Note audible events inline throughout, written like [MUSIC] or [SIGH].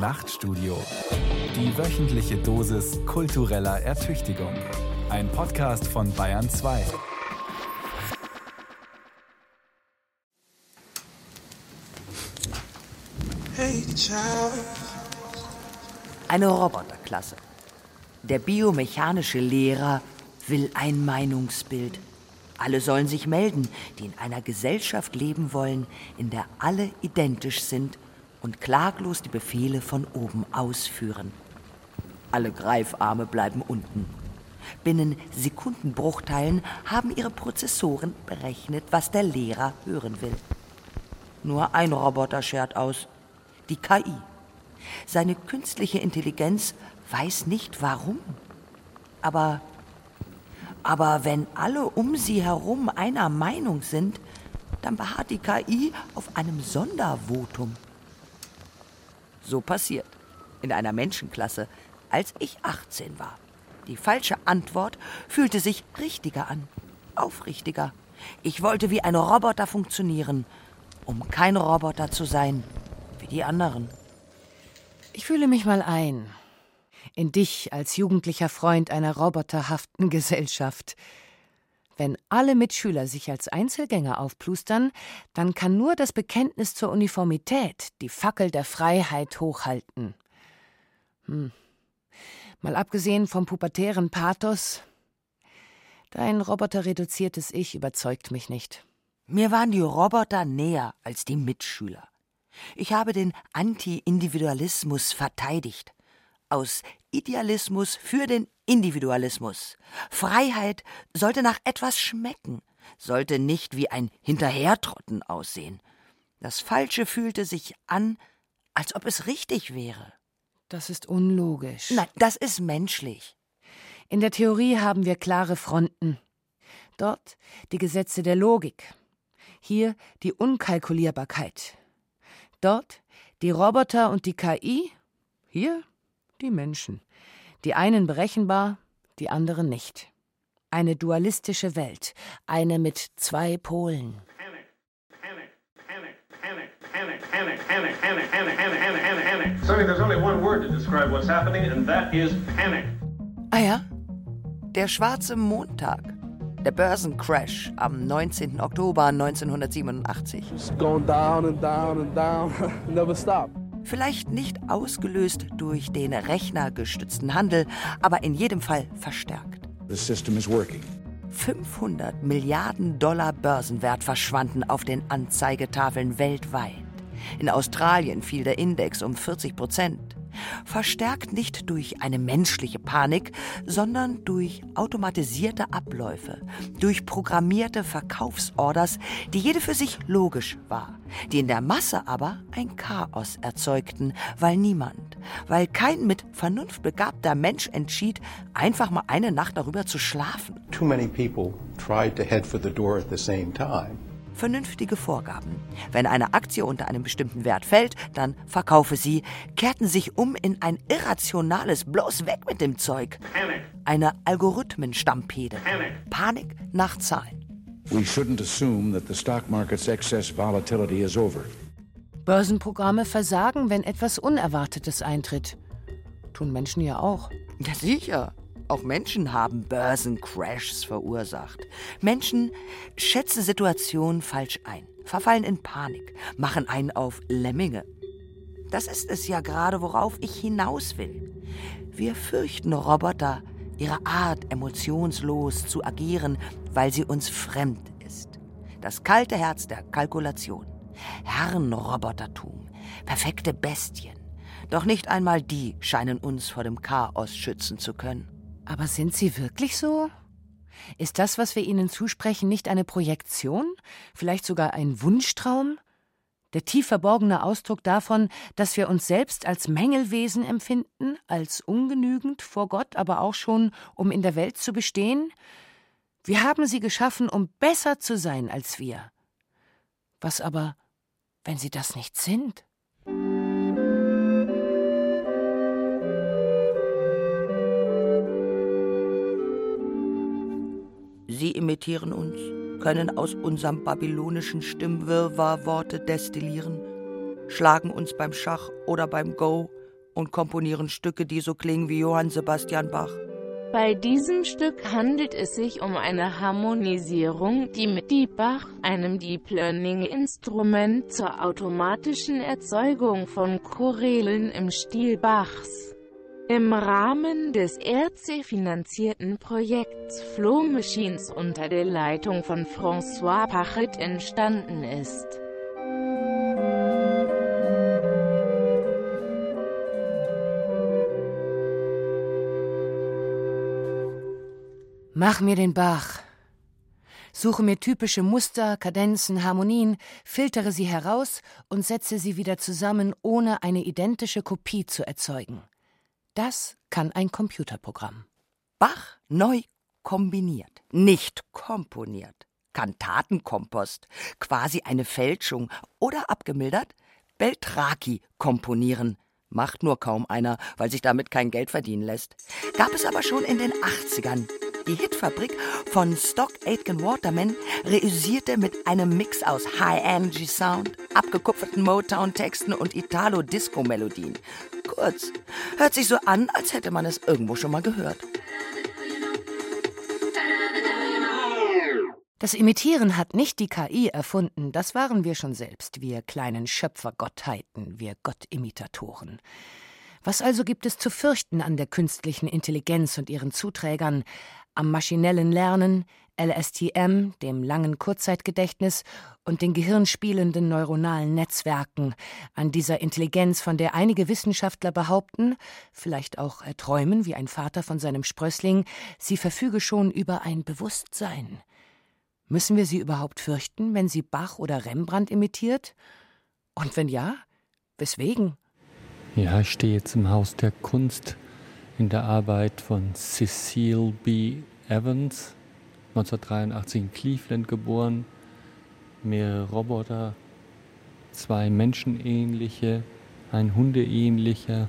Nachtstudio. Die wöchentliche Dosis kultureller Ertüchtigung. Ein Podcast von Bayern 2. Hey, child. Eine Roboterklasse. Der biomechanische Lehrer will ein Meinungsbild. Alle sollen sich melden, die in einer Gesellschaft leben wollen, in der alle identisch sind und klaglos die Befehle von oben ausführen. Alle Greifarme bleiben unten. Binnen Sekundenbruchteilen haben ihre Prozessoren berechnet, was der Lehrer hören will. Nur ein Roboter schert aus, die KI. Seine künstliche Intelligenz weiß nicht warum. Aber, aber wenn alle um sie herum einer Meinung sind, dann beharrt die KI auf einem Sondervotum. So passiert in einer Menschenklasse, als ich 18 war. Die falsche Antwort fühlte sich richtiger an, aufrichtiger. Ich wollte wie ein Roboter funktionieren, um kein Roboter zu sein wie die anderen. Ich fühle mich mal ein. In dich als jugendlicher Freund einer roboterhaften [LAUGHS] Gesellschaft. Wenn alle Mitschüler sich als Einzelgänger aufplustern, dann kann nur das Bekenntnis zur Uniformität die Fackel der Freiheit hochhalten. Hm. Mal abgesehen vom pubertären Pathos, dein roboterreduziertes Ich überzeugt mich nicht. Mir waren die Roboter näher als die Mitschüler. Ich habe den Anti-Individualismus verteidigt. Aus Idealismus für den Individualismus. Freiheit sollte nach etwas schmecken, sollte nicht wie ein Hinterhertrotten aussehen. Das Falsche fühlte sich an, als ob es richtig wäre. Das ist unlogisch. Nein, das ist menschlich. In der Theorie haben wir klare Fronten. Dort die Gesetze der Logik. Hier die Unkalkulierbarkeit. Dort die Roboter und die KI. Hier die Menschen. Die einen berechenbar, die anderen nicht. Eine dualistische Welt, eine mit zwei Polen. Sonny, there's only one word to describe what's happening, and that is panic. Ah ja? Der schwarze Montag. Der Börsencrash am 19. Oktober 1987. It's going down and down and down. [LAUGHS] Never stop. Vielleicht nicht ausgelöst durch den rechnergestützten Handel, aber in jedem Fall verstärkt. The system is working. 500 Milliarden Dollar Börsenwert verschwanden auf den Anzeigetafeln weltweit. In Australien fiel der Index um 40 Prozent. Verstärkt nicht durch eine menschliche Panik, sondern durch automatisierte Abläufe, durch programmierte Verkaufsorders, die jede für sich logisch war, die in der Masse aber ein Chaos erzeugten, weil niemand, weil kein mit Vernunft begabter Mensch entschied, einfach mal eine Nacht darüber zu schlafen. Too many people tried to head for the door at the same time. Vernünftige Vorgaben. Wenn eine Aktie unter einem bestimmten Wert fällt, dann verkaufe sie, kehrten sich um in ein irrationales bloß weg mit dem Zeug. Panic. Eine Algorithmenstampede. Panic. Panik nach Zahlen. We shouldn't assume that the stock market's excess volatility is over. Börsenprogramme versagen, wenn etwas Unerwartetes eintritt. Tun Menschen ja auch. Ja, sicher. Auch Menschen haben Börsencrashs verursacht. Menschen schätzen Situationen falsch ein, verfallen in Panik, machen einen auf Lemminge. Das ist es ja gerade, worauf ich hinaus will. Wir fürchten Roboter, ihre Art, emotionslos zu agieren, weil sie uns fremd ist. Das kalte Herz der Kalkulation. Herrenrobotertum. Perfekte Bestien. Doch nicht einmal die scheinen uns vor dem Chaos schützen zu können. Aber sind sie wirklich so? Ist das, was wir ihnen zusprechen, nicht eine Projektion? Vielleicht sogar ein Wunschtraum? Der tief verborgene Ausdruck davon, dass wir uns selbst als Mängelwesen empfinden, als ungenügend vor Gott, aber auch schon, um in der Welt zu bestehen? Wir haben sie geschaffen, um besser zu sein als wir. Was aber, wenn sie das nicht sind? Sie imitieren uns, können aus unserem babylonischen Stimmwirrwarr Worte destillieren, schlagen uns beim Schach oder beim Go und komponieren Stücke, die so klingen wie Johann Sebastian Bach. Bei diesem Stück handelt es sich um eine Harmonisierung, die mit Deep Bach, einem Deep Learning Instrument zur automatischen Erzeugung von Chorälen im Stil Bachs, im Rahmen des ERC-finanzierten Projekts Flow Machines unter der Leitung von François Pachet entstanden ist. Mach mir den Bach. Suche mir typische Muster, Kadenzen, Harmonien, filtere sie heraus und setze sie wieder zusammen, ohne eine identische Kopie zu erzeugen. Das kann ein Computerprogramm. Bach neu kombiniert, nicht komponiert. Kantatenkompost, quasi eine Fälschung oder abgemildert, Beltraki komponieren. Macht nur kaum einer, weil sich damit kein Geld verdienen lässt. Gab es aber schon in den 80ern. Die Hitfabrik von Stock Aitken Waterman reüssierte mit einem Mix aus High Energy Sound, abgekupferten Motown-Texten und Italo-Disco-Melodien. Kurz, hört sich so an, als hätte man es irgendwo schon mal gehört. Das Imitieren hat nicht die KI erfunden, das waren wir schon selbst, wir kleinen Schöpfergottheiten, wir Gottimitatoren. Was also gibt es zu fürchten an der künstlichen Intelligenz und ihren Zuträgern, am maschinellen Lernen, LSTM, dem langen Kurzzeitgedächtnis und den gehirnspielenden neuronalen Netzwerken, an dieser Intelligenz, von der einige Wissenschaftler behaupten, vielleicht auch erträumen wie ein Vater von seinem Sprössling, sie verfüge schon über ein Bewusstsein. Müssen wir sie überhaupt fürchten, wenn sie Bach oder Rembrandt imitiert? Und wenn ja, weswegen? Ja, ich stehe jetzt im Haus der Kunst in der Arbeit von Cecile B. Evans, 1983 in Cleveland geboren. Mehrere Roboter, zwei menschenähnliche, ein hundeähnlicher.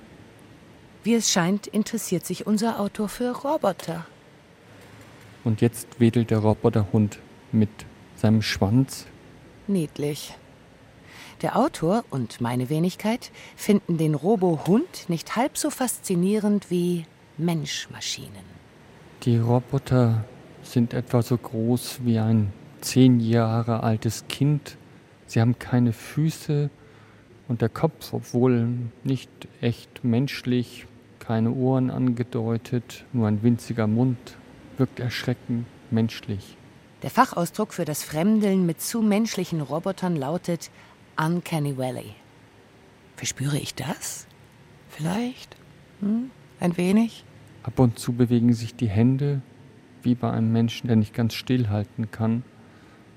Wie es scheint, interessiert sich unser Autor für Roboter. Und jetzt wedelt der Roboterhund mit seinem Schwanz. Niedlich. Der Autor und meine Wenigkeit finden den Robo-Hund nicht halb so faszinierend wie Mensch-Maschinen. Die Roboter sind etwa so groß wie ein zehn Jahre altes Kind. Sie haben keine Füße und der Kopf, obwohl nicht echt menschlich, keine Ohren angedeutet, nur ein winziger Mund, wirkt erschreckend menschlich. Der Fachausdruck für das Fremdeln mit zu menschlichen Robotern lautet Uncanny Valley. Verspüre ich das? Vielleicht? Hm? Ein wenig? Ab und zu bewegen sich die Hände, wie bei einem Menschen, der nicht ganz stillhalten kann.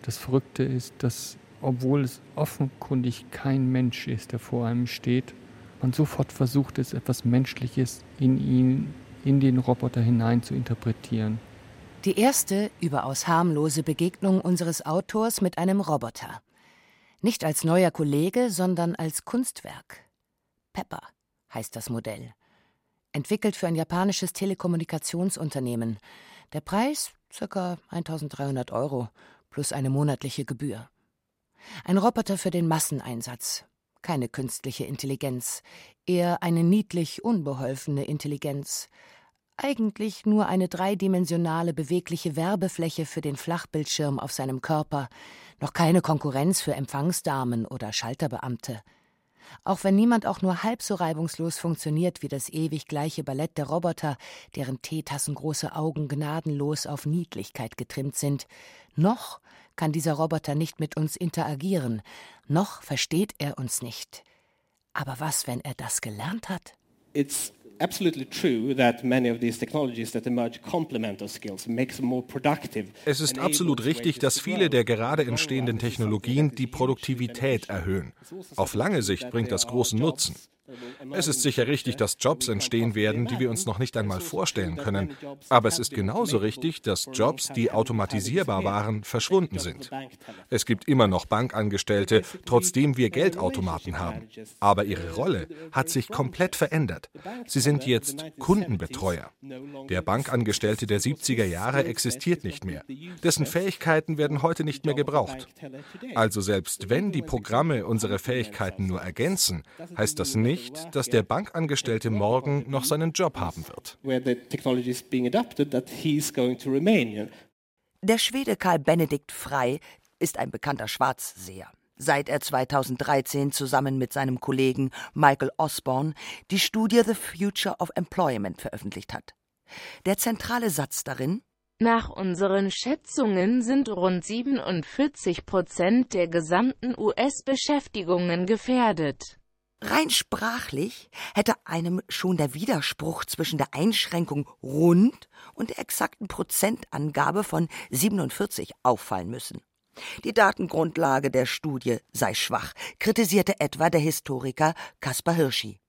Das Verrückte ist, dass, obwohl es offenkundig kein Mensch ist, der vor einem steht, man sofort versucht, es etwas Menschliches in ihn, in den Roboter hinein zu interpretieren. Die erste, überaus harmlose Begegnung unseres Autors mit einem Roboter. Nicht als neuer Kollege, sondern als Kunstwerk. Pepper heißt das Modell. Entwickelt für ein japanisches Telekommunikationsunternehmen. Der Preis ca. 1300 Euro plus eine monatliche Gebühr. Ein Roboter für den Masseneinsatz. Keine künstliche Intelligenz, eher eine niedlich unbeholfene Intelligenz. Eigentlich nur eine dreidimensionale bewegliche Werbefläche für den Flachbildschirm auf seinem Körper, noch keine Konkurrenz für Empfangsdamen oder Schalterbeamte. Auch wenn niemand auch nur halb so reibungslos funktioniert wie das ewig gleiche Ballett der Roboter, deren teetassengroße Augen gnadenlos auf Niedlichkeit getrimmt sind, noch kann dieser Roboter nicht mit uns interagieren, noch versteht er uns nicht. Aber was, wenn er das gelernt hat? It's absolutely true that many of these technologies that emerge complement those skills, makes them more productive. Es ist absolut richtig, dass viele der gerade entstehenden Technologien die Produktivität erhöhen. Auf lange Sicht bringt das großen Nutzen. Es ist sicher richtig, dass Jobs entstehen werden, die wir uns noch nicht einmal vorstellen können. Aber es ist genauso richtig, dass Jobs, die automatisierbar waren, verschwunden sind. Es gibt immer noch Bankangestellte, trotzdem wir Geldautomaten haben. Aber ihre Rolle hat sich komplett verändert. Sie sind jetzt Kundenbetreuer. Der Bankangestellte der 70er Jahre existiert nicht mehr. Dessen Fähigkeiten werden heute nicht mehr gebraucht. Also selbst wenn die Programme unsere Fähigkeiten nur ergänzen, heißt das nicht, dass der Bankangestellte morgen noch seinen Job haben wird. Der Schwede Karl Benedikt Frey ist ein bekannter Schwarzseher. Seit er 2013 zusammen mit seinem Kollegen Michael Osborne die Studie The Future of Employment veröffentlicht hat. Der zentrale Satz darin nach unseren Schätzungen sind rund 47 Prozent der gesamten US-Beschäftigungen gefährdet. Rein sprachlich hätte einem schon der Widerspruch zwischen der Einschränkung rund und der exakten Prozentangabe von 47 auffallen müssen. Die Datengrundlage der Studie sei schwach, kritisierte etwa der Historiker Kaspar Hirschi.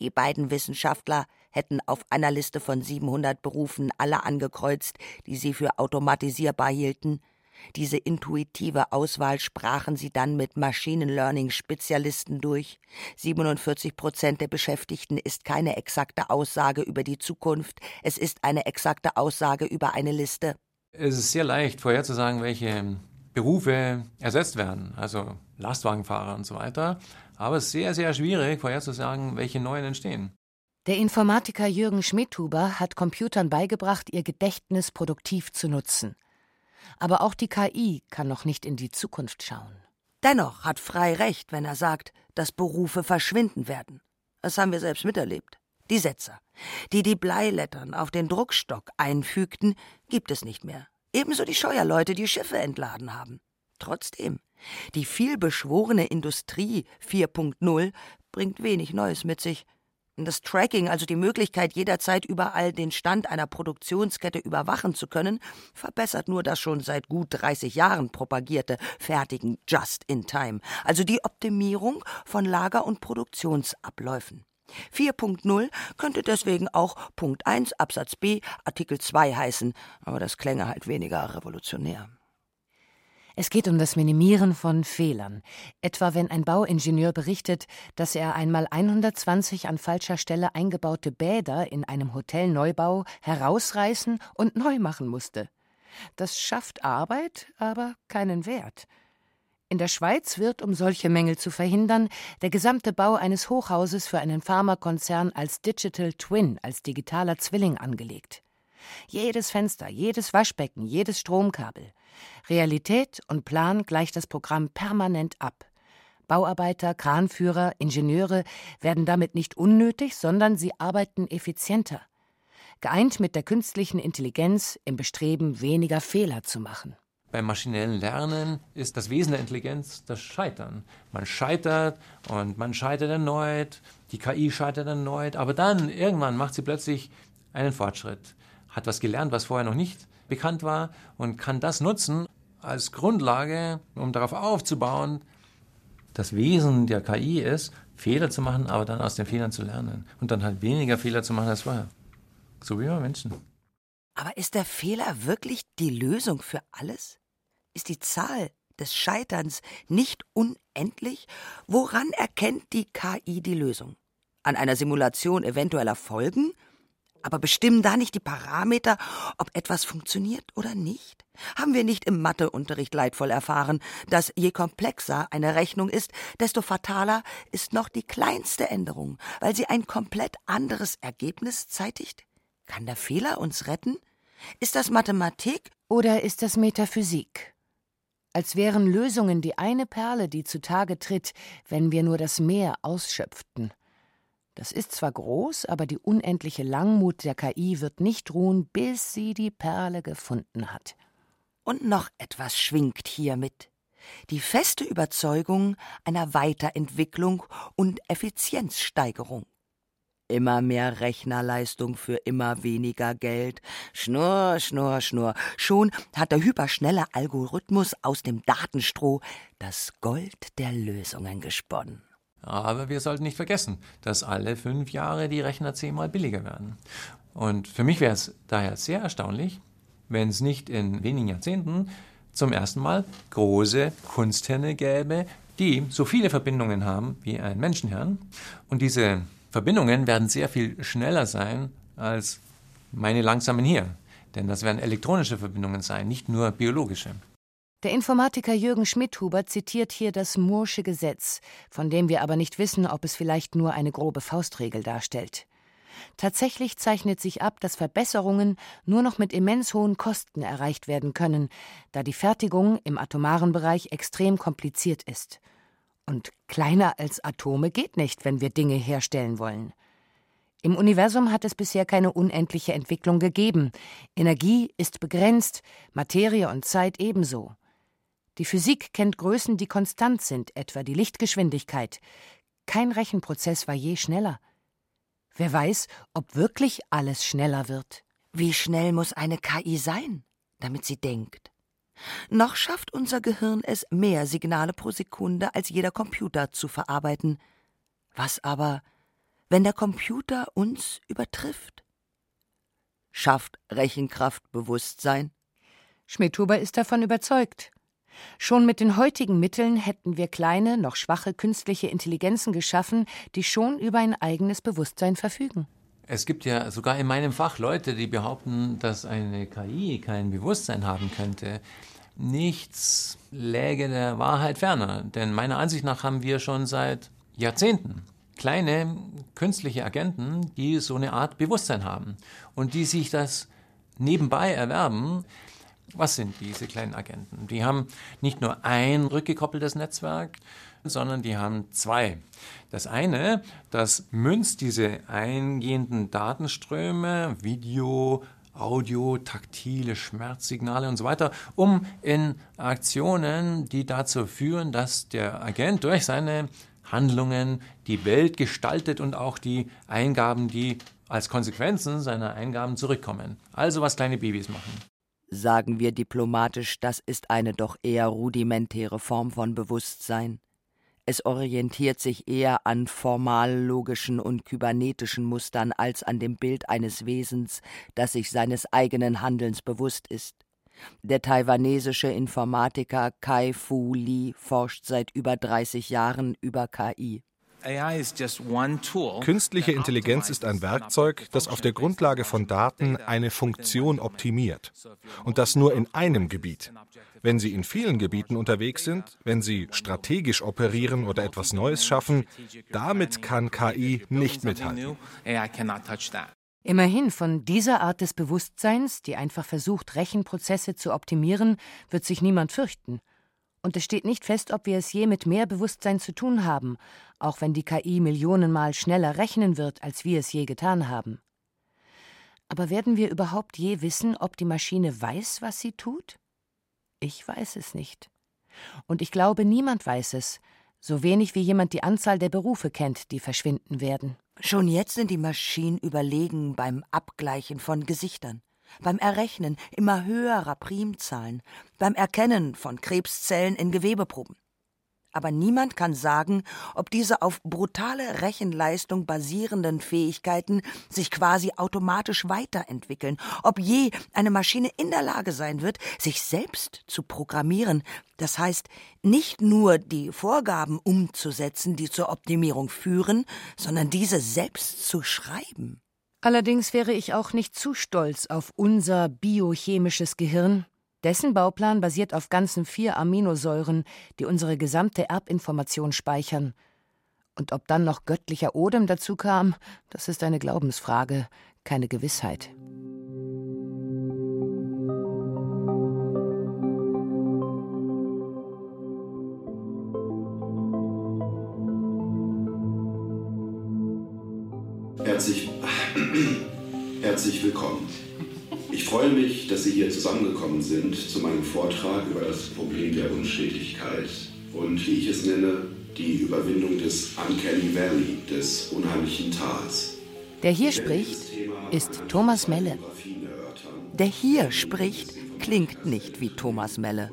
Die beiden Wissenschaftler hätten auf einer Liste von 700 Berufen alle angekreuzt, die sie für automatisierbar hielten. Diese intuitive Auswahl sprachen sie dann mit Machine Learning Spezialisten durch. 47 Prozent der Beschäftigten ist keine exakte Aussage über die Zukunft, es ist eine exakte Aussage über eine Liste. Es ist sehr leicht vorherzusagen, welche Berufe ersetzt werden, also Lastwagenfahrer und so weiter. Aber es ist sehr, sehr schwierig vorherzusagen, welche neuen entstehen. Der Informatiker Jürgen Schmidhuber hat Computern beigebracht, ihr Gedächtnis produktiv zu nutzen. Aber auch die KI kann noch nicht in die Zukunft schauen. Dennoch hat Frei recht, wenn er sagt, dass Berufe verschwinden werden. Das haben wir selbst miterlebt. Die Setzer, die die Bleilettern auf den Druckstock einfügten, gibt es nicht mehr. Ebenso die Scheuerleute, die Schiffe entladen haben. Trotzdem, die vielbeschworene Industrie 4.0 bringt wenig Neues mit sich. Das Tracking, also die Möglichkeit, jederzeit überall den Stand einer Produktionskette überwachen zu können, verbessert nur das schon seit gut 30 Jahren propagierte fertigen Just-in-Time, also die Optimierung von Lager- und Produktionsabläufen. 4.0 könnte deswegen auch Punkt 1 Absatz B Artikel 2 heißen, aber das klänge halt weniger revolutionär. Es geht um das Minimieren von Fehlern. Etwa wenn ein Bauingenieur berichtet, dass er einmal 120 an falscher Stelle eingebaute Bäder in einem Hotelneubau herausreißen und neu machen musste. Das schafft Arbeit, aber keinen Wert. In der Schweiz wird, um solche Mängel zu verhindern, der gesamte Bau eines Hochhauses für einen Pharmakonzern als Digital Twin, als digitaler Zwilling angelegt. Jedes Fenster, jedes Waschbecken, jedes Stromkabel. Realität und Plan gleicht das Programm permanent ab. Bauarbeiter, Kranführer, Ingenieure werden damit nicht unnötig, sondern sie arbeiten effizienter. Geeint mit der künstlichen Intelligenz im Bestreben, weniger Fehler zu machen. Beim maschinellen Lernen ist das Wesen der Intelligenz das Scheitern. Man scheitert und man scheitert erneut, die KI scheitert erneut, aber dann irgendwann macht sie plötzlich einen Fortschritt hat was gelernt, was vorher noch nicht bekannt war und kann das nutzen als Grundlage, um darauf aufzubauen. Das Wesen der KI ist, Fehler zu machen, aber dann aus den Fehlern zu lernen und dann halt weniger Fehler zu machen als vorher. So wie wir Menschen. Aber ist der Fehler wirklich die Lösung für alles? Ist die Zahl des Scheiterns nicht unendlich? Woran erkennt die KI die Lösung? An einer Simulation eventueller Folgen? Aber bestimmen da nicht die Parameter, ob etwas funktioniert oder nicht? Haben wir nicht im Matheunterricht leidvoll erfahren, dass je komplexer eine Rechnung ist, desto fataler ist noch die kleinste Änderung, weil sie ein komplett anderes Ergebnis zeitigt? Kann der Fehler uns retten? Ist das Mathematik? Oder ist das Metaphysik? Als wären Lösungen die eine Perle, die zutage tritt, wenn wir nur das Meer ausschöpften. Das ist zwar groß, aber die unendliche Langmut der KI wird nicht ruhen, bis sie die Perle gefunden hat. Und noch etwas schwingt hier mit. Die feste Überzeugung einer Weiterentwicklung und Effizienzsteigerung. Immer mehr Rechnerleistung für immer weniger Geld. Schnurr, schnurr, schnurr. Schon hat der hyperschnelle Algorithmus aus dem Datenstroh das Gold der Lösungen gesponnen. Aber wir sollten nicht vergessen, dass alle fünf Jahre die Rechner zehnmal billiger werden. Und für mich wäre es daher sehr erstaunlich, wenn es nicht in wenigen Jahrzehnten zum ersten Mal große Kunsthirne gäbe, die so viele Verbindungen haben wie ein Menschenhirn. Und diese Verbindungen werden sehr viel schneller sein als meine langsamen hier. Denn das werden elektronische Verbindungen sein, nicht nur biologische. Der Informatiker Jürgen Schmidhuber zitiert hier das Moore'sche Gesetz, von dem wir aber nicht wissen, ob es vielleicht nur eine grobe Faustregel darstellt. Tatsächlich zeichnet sich ab, dass Verbesserungen nur noch mit immens hohen Kosten erreicht werden können, da die Fertigung im atomaren Bereich extrem kompliziert ist. Und kleiner als Atome geht nicht, wenn wir Dinge herstellen wollen. Im Universum hat es bisher keine unendliche Entwicklung gegeben. Energie ist begrenzt, Materie und Zeit ebenso. Die Physik kennt Größen, die konstant sind, etwa die Lichtgeschwindigkeit. Kein Rechenprozess war je schneller. Wer weiß, ob wirklich alles schneller wird. Wie schnell muss eine KI sein, damit sie denkt? Noch schafft unser Gehirn es, mehr Signale pro Sekunde als jeder Computer zu verarbeiten. Was aber, wenn der Computer uns übertrifft? Schafft Rechenkraft Bewusstsein? Schmidhuber ist davon überzeugt. Schon mit den heutigen Mitteln hätten wir kleine, noch schwache künstliche Intelligenzen geschaffen, die schon über ein eigenes Bewusstsein verfügen. Es gibt ja sogar in meinem Fach Leute, die behaupten, dass eine KI kein Bewusstsein haben könnte. Nichts läge der Wahrheit ferner, denn meiner Ansicht nach haben wir schon seit Jahrzehnten kleine künstliche Agenten, die so eine Art Bewusstsein haben und die sich das nebenbei erwerben, was sind diese kleinen Agenten? Die haben nicht nur ein rückgekoppeltes Netzwerk, sondern die haben zwei. Das eine, das münzt diese eingehenden Datenströme, Video, Audio, taktile Schmerzsignale und so weiter, um in Aktionen, die dazu führen, dass der Agent durch seine Handlungen die Welt gestaltet und auch die Eingaben, die als Konsequenzen seiner Eingaben zurückkommen. Also was kleine Babys machen sagen wir diplomatisch, das ist eine doch eher rudimentäre Form von Bewusstsein. Es orientiert sich eher an formal-logischen und kybernetischen Mustern als an dem Bild eines Wesens, das sich seines eigenen Handelns bewusst ist. Der taiwanesische Informatiker Kai Fu Lee forscht seit über 30 Jahren über KI. Künstliche Intelligenz ist ein Werkzeug, das auf der Grundlage von Daten eine Funktion optimiert. Und das nur in einem Gebiet. Wenn Sie in vielen Gebieten unterwegs sind, wenn Sie strategisch operieren oder etwas Neues schaffen, damit kann KI nicht mithalten. Immerhin von dieser Art des Bewusstseins, die einfach versucht, Rechenprozesse zu optimieren, wird sich niemand fürchten. Und es steht nicht fest, ob wir es je mit mehr Bewusstsein zu tun haben, auch wenn die KI Millionenmal schneller rechnen wird, als wir es je getan haben. Aber werden wir überhaupt je wissen, ob die Maschine weiß, was sie tut? Ich weiß es nicht. Und ich glaube, niemand weiß es, so wenig wie jemand die Anzahl der Berufe kennt, die verschwinden werden. Schon jetzt sind die Maschinen überlegen beim Abgleichen von Gesichtern beim Errechnen immer höherer Primzahlen, beim Erkennen von Krebszellen in Gewebeproben. Aber niemand kann sagen, ob diese auf brutale Rechenleistung basierenden Fähigkeiten sich quasi automatisch weiterentwickeln, ob je eine Maschine in der Lage sein wird, sich selbst zu programmieren, das heißt nicht nur die Vorgaben umzusetzen, die zur Optimierung führen, sondern diese selbst zu schreiben. Allerdings wäre ich auch nicht zu stolz auf unser biochemisches Gehirn. Dessen Bauplan basiert auf ganzen vier Aminosäuren, die unsere gesamte Erbinformation speichern. Und ob dann noch göttlicher Odem dazu kam, das ist eine Glaubensfrage, keine Gewissheit. Dass Sie hier zusammengekommen sind zu meinem Vortrag über das Problem der Unstetigkeit und, wie ich es nenne, die Überwindung des Uncanny Valley, des unheimlichen Tals. Der hier spricht, ist Thomas Melle. Der hier spricht, klingt nicht wie Thomas Melle.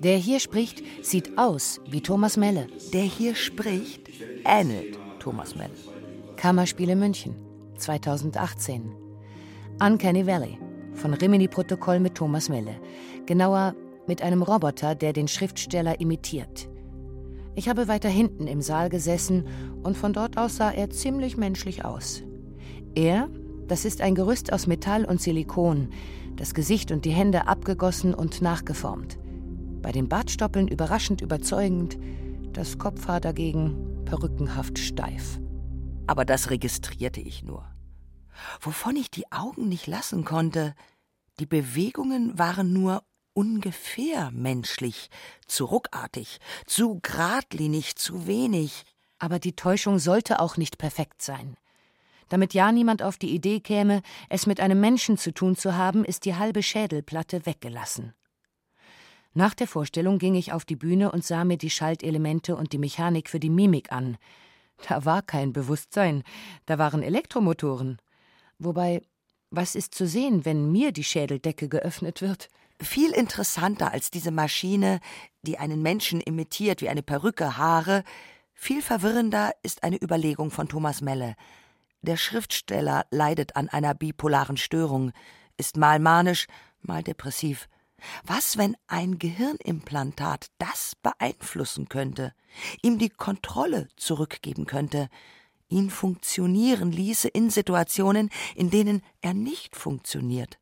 Der hier spricht, sieht aus wie Thomas Melle. Der hier spricht, ähnelt Thomas Melle. Kammerspiele München 2018. Uncanny Valley von Rimini-Protokoll mit Thomas Melle. Genauer mit einem Roboter, der den Schriftsteller imitiert. Ich habe weiter hinten im Saal gesessen und von dort aus sah er ziemlich menschlich aus. Er, das ist ein Gerüst aus Metall und Silikon, das Gesicht und die Hände abgegossen und nachgeformt. Bei den Bartstoppeln überraschend überzeugend, das Kopfhaar dagegen perückenhaft steif. Aber das registrierte ich nur. Wovon ich die Augen nicht lassen konnte, die Bewegungen waren nur ungefähr menschlich, zu ruckartig, zu geradlinig, zu wenig. Aber die Täuschung sollte auch nicht perfekt sein. Damit ja niemand auf die Idee käme, es mit einem Menschen zu tun zu haben, ist die halbe Schädelplatte weggelassen. Nach der Vorstellung ging ich auf die Bühne und sah mir die Schaltelemente und die Mechanik für die Mimik an. Da war kein Bewusstsein, da waren Elektromotoren. Wobei, was ist zu sehen, wenn mir die Schädeldecke geöffnet wird? Viel interessanter als diese Maschine, die einen Menschen imitiert wie eine Perücke, Haare, viel verwirrender ist eine Überlegung von Thomas Melle. Der Schriftsteller leidet an einer bipolaren Störung, ist mal manisch, mal depressiv. Was, wenn ein Gehirnimplantat das beeinflussen könnte, ihm die Kontrolle zurückgeben könnte, ihn funktionieren ließe in Situationen, in denen er nicht funktioniert?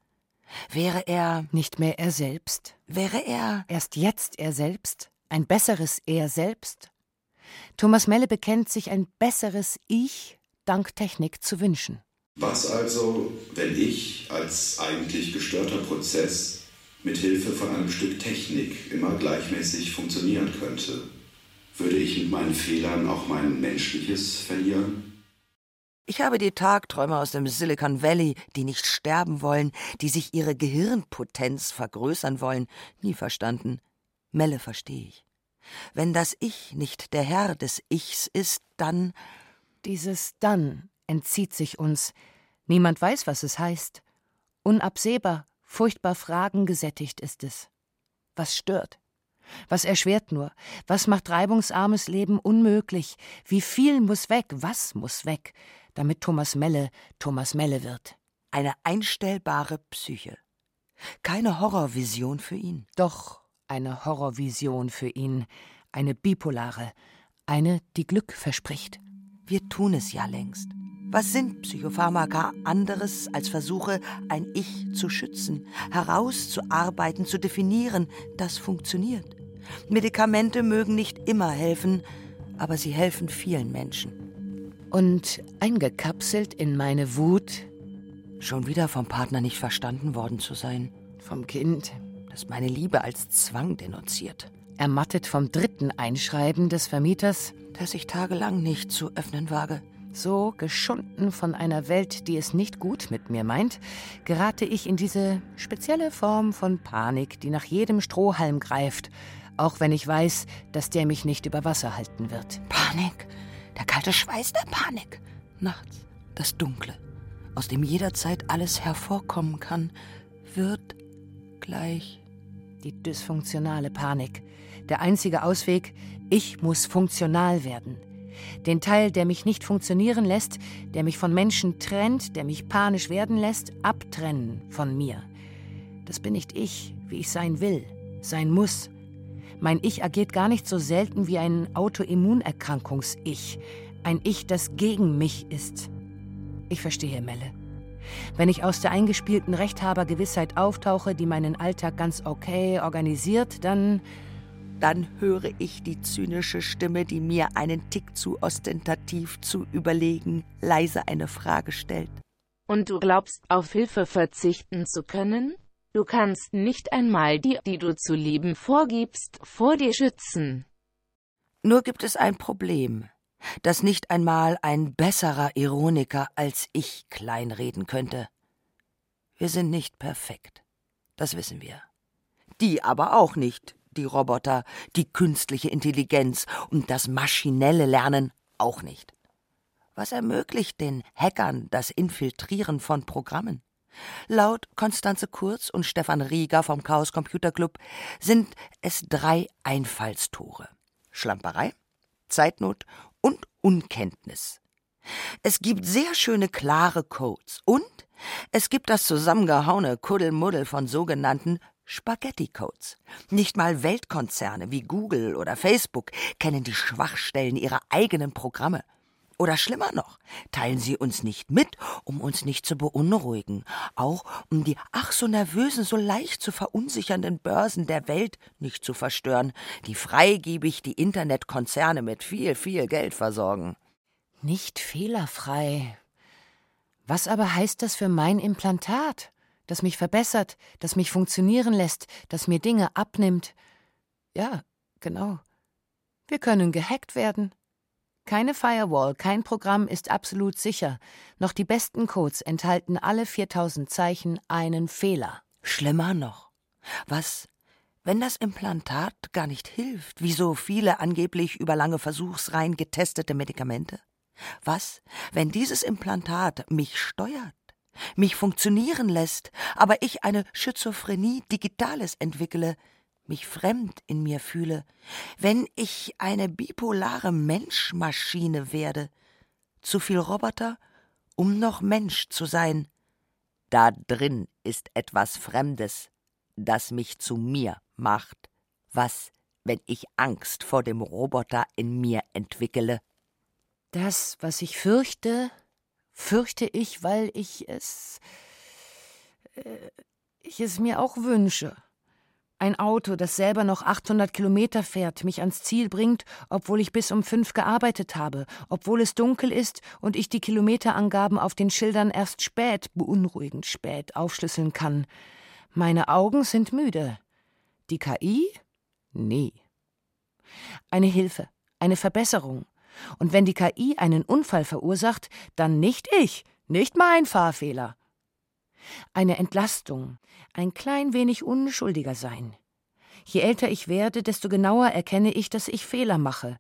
Wäre er nicht mehr er selbst? Wäre er erst jetzt er selbst? Ein besseres Er selbst? Thomas Melle bekennt sich ein besseres Ich dank Technik zu wünschen. Was also, wenn ich als eigentlich gestörter Prozess mit Hilfe von einem Stück Technik immer gleichmäßig funktionieren könnte? Würde ich mit meinen Fehlern auch mein Menschliches verlieren? Ich habe die Tagträumer aus dem Silicon Valley, die nicht sterben wollen, die sich ihre Gehirnpotenz vergrößern wollen, nie verstanden. Melle verstehe ich. Wenn das Ich nicht der Herr des Ichs ist, dann. Dieses Dann entzieht sich uns. Niemand weiß, was es heißt. Unabsehbar, furchtbar fragengesättigt ist es. Was stört? Was erschwert nur? Was macht reibungsarmes Leben unmöglich? Wie viel muss weg? Was muss weg? damit Thomas Melle Thomas Melle wird. Eine einstellbare Psyche. Keine Horrorvision für ihn. Doch eine Horrorvision für ihn, eine bipolare, eine, die Glück verspricht. Wir tun es ja längst. Was sind Psychopharmaka anderes als Versuche, ein Ich zu schützen, herauszuarbeiten, zu definieren, das funktioniert? Medikamente mögen nicht immer helfen, aber sie helfen vielen Menschen. Und eingekapselt in meine Wut. Schon wieder vom Partner nicht verstanden worden zu sein. Vom Kind. Das meine Liebe als Zwang denunziert. Ermattet vom dritten Einschreiben des Vermieters. Das ich tagelang nicht zu öffnen wage. So geschunden von einer Welt, die es nicht gut mit mir meint, gerate ich in diese spezielle Form von Panik, die nach jedem Strohhalm greift, auch wenn ich weiß, dass der mich nicht über Wasser halten wird. Panik? Der kalte Schweiß der Panik. Nachts das Dunkle, aus dem jederzeit alles hervorkommen kann, wird gleich. Die dysfunktionale Panik. Der einzige Ausweg, ich muss funktional werden. Den Teil, der mich nicht funktionieren lässt, der mich von Menschen trennt, der mich panisch werden lässt, abtrennen von mir. Das bin nicht ich, wie ich sein will, sein muss, mein Ich agiert gar nicht so selten wie ein Autoimmunerkrankungs-Ich, ein Ich, das gegen mich ist. Ich verstehe Melle. Wenn ich aus der eingespielten Rechthabergewissheit auftauche, die meinen Alltag ganz okay organisiert, dann dann höre ich die zynische Stimme, die mir einen Tick zu ostentativ, zu überlegen, leise eine Frage stellt. Und du glaubst, auf Hilfe verzichten zu können? Du kannst nicht einmal die, die du zu lieben vorgibst, vor dir schützen. Nur gibt es ein Problem, das nicht einmal ein besserer Ironiker als ich kleinreden könnte. Wir sind nicht perfekt, das wissen wir. Die aber auch nicht, die Roboter, die künstliche Intelligenz und das maschinelle Lernen auch nicht. Was ermöglicht den Hackern das Infiltrieren von Programmen? Laut Konstanze Kurz und Stefan Rieger vom Chaos Computer Club sind es drei Einfallstore: Schlamperei, Zeitnot und Unkenntnis. Es gibt sehr schöne klare Codes und es gibt das zusammengehauene Kuddelmuddel von sogenannten Spaghetti-Codes. Nicht mal Weltkonzerne wie Google oder Facebook kennen die Schwachstellen ihrer eigenen Programme. Oder schlimmer noch, teilen Sie uns nicht mit, um uns nicht zu beunruhigen, auch um die ach so nervösen, so leicht zu verunsichernden Börsen der Welt nicht zu verstören, die freigebig die Internetkonzerne mit viel, viel Geld versorgen. Nicht fehlerfrei. Was aber heißt das für mein Implantat, das mich verbessert, das mich funktionieren lässt, das mir Dinge abnimmt? Ja, genau. Wir können gehackt werden. Keine Firewall, kein Programm ist absolut sicher. Noch die besten Codes enthalten alle 4000 Zeichen einen Fehler. Schlimmer noch. Was, wenn das Implantat gar nicht hilft, wie so viele angeblich über lange Versuchsreihen getestete Medikamente? Was, wenn dieses Implantat mich steuert, mich funktionieren lässt, aber ich eine Schizophrenie Digitales entwickle, mich fremd in mir fühle, wenn ich eine bipolare Menschmaschine werde, zu viel Roboter, um noch Mensch zu sein. Da drin ist etwas Fremdes, das mich zu mir macht. Was, wenn ich Angst vor dem Roboter in mir entwickele? Das, was ich fürchte, fürchte ich, weil ich es. Äh, ich es mir auch wünsche. Ein Auto, das selber noch 800 Kilometer fährt, mich ans Ziel bringt, obwohl ich bis um fünf gearbeitet habe, obwohl es dunkel ist und ich die Kilometerangaben auf den Schildern erst spät, beunruhigend spät, aufschlüsseln kann. Meine Augen sind müde. Die KI? Nee. Eine Hilfe, eine Verbesserung. Und wenn die KI einen Unfall verursacht, dann nicht ich, nicht mein Fahrfehler. Eine Entlastung, ein klein wenig unschuldiger sein. Je älter ich werde, desto genauer erkenne ich, dass ich Fehler mache.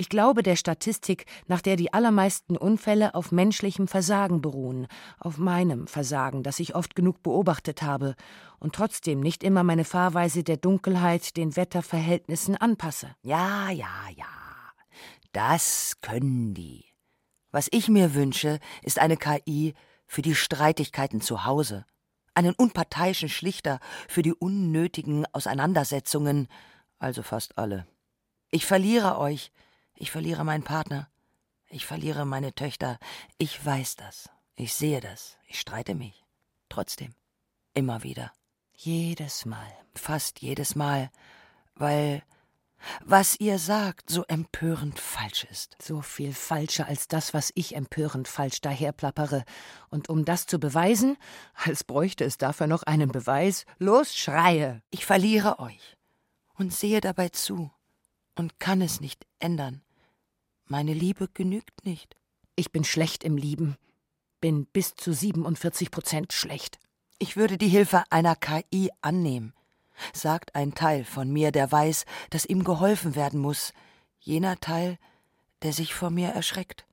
Ich glaube der Statistik, nach der die allermeisten Unfälle auf menschlichem Versagen beruhen, auf meinem Versagen, das ich oft genug beobachtet habe und trotzdem nicht immer meine Fahrweise der Dunkelheit den Wetterverhältnissen anpasse. Ja, ja, ja. Das können die. Was ich mir wünsche, ist eine KI, für die Streitigkeiten zu Hause, einen unparteiischen Schlichter für die unnötigen Auseinandersetzungen, also fast alle. Ich verliere euch, ich verliere meinen Partner, ich verliere meine Töchter, ich weiß das, ich sehe das, ich streite mich. Trotzdem, immer wieder. Jedes Mal. Fast jedes Mal, weil was ihr sagt, so empörend falsch ist. So viel falscher als das, was ich empörend falsch daherplappere. Und um das zu beweisen, als bräuchte es dafür noch einen Beweis, los schreie. Ich verliere euch und sehe dabei zu und kann es nicht ändern. Meine Liebe genügt nicht. Ich bin schlecht im Lieben, bin bis zu 47 Prozent schlecht. Ich würde die Hilfe einer KI annehmen sagt ein Teil von mir, der weiß, dass ihm geholfen werden muss, jener Teil, der sich vor mir erschreckt.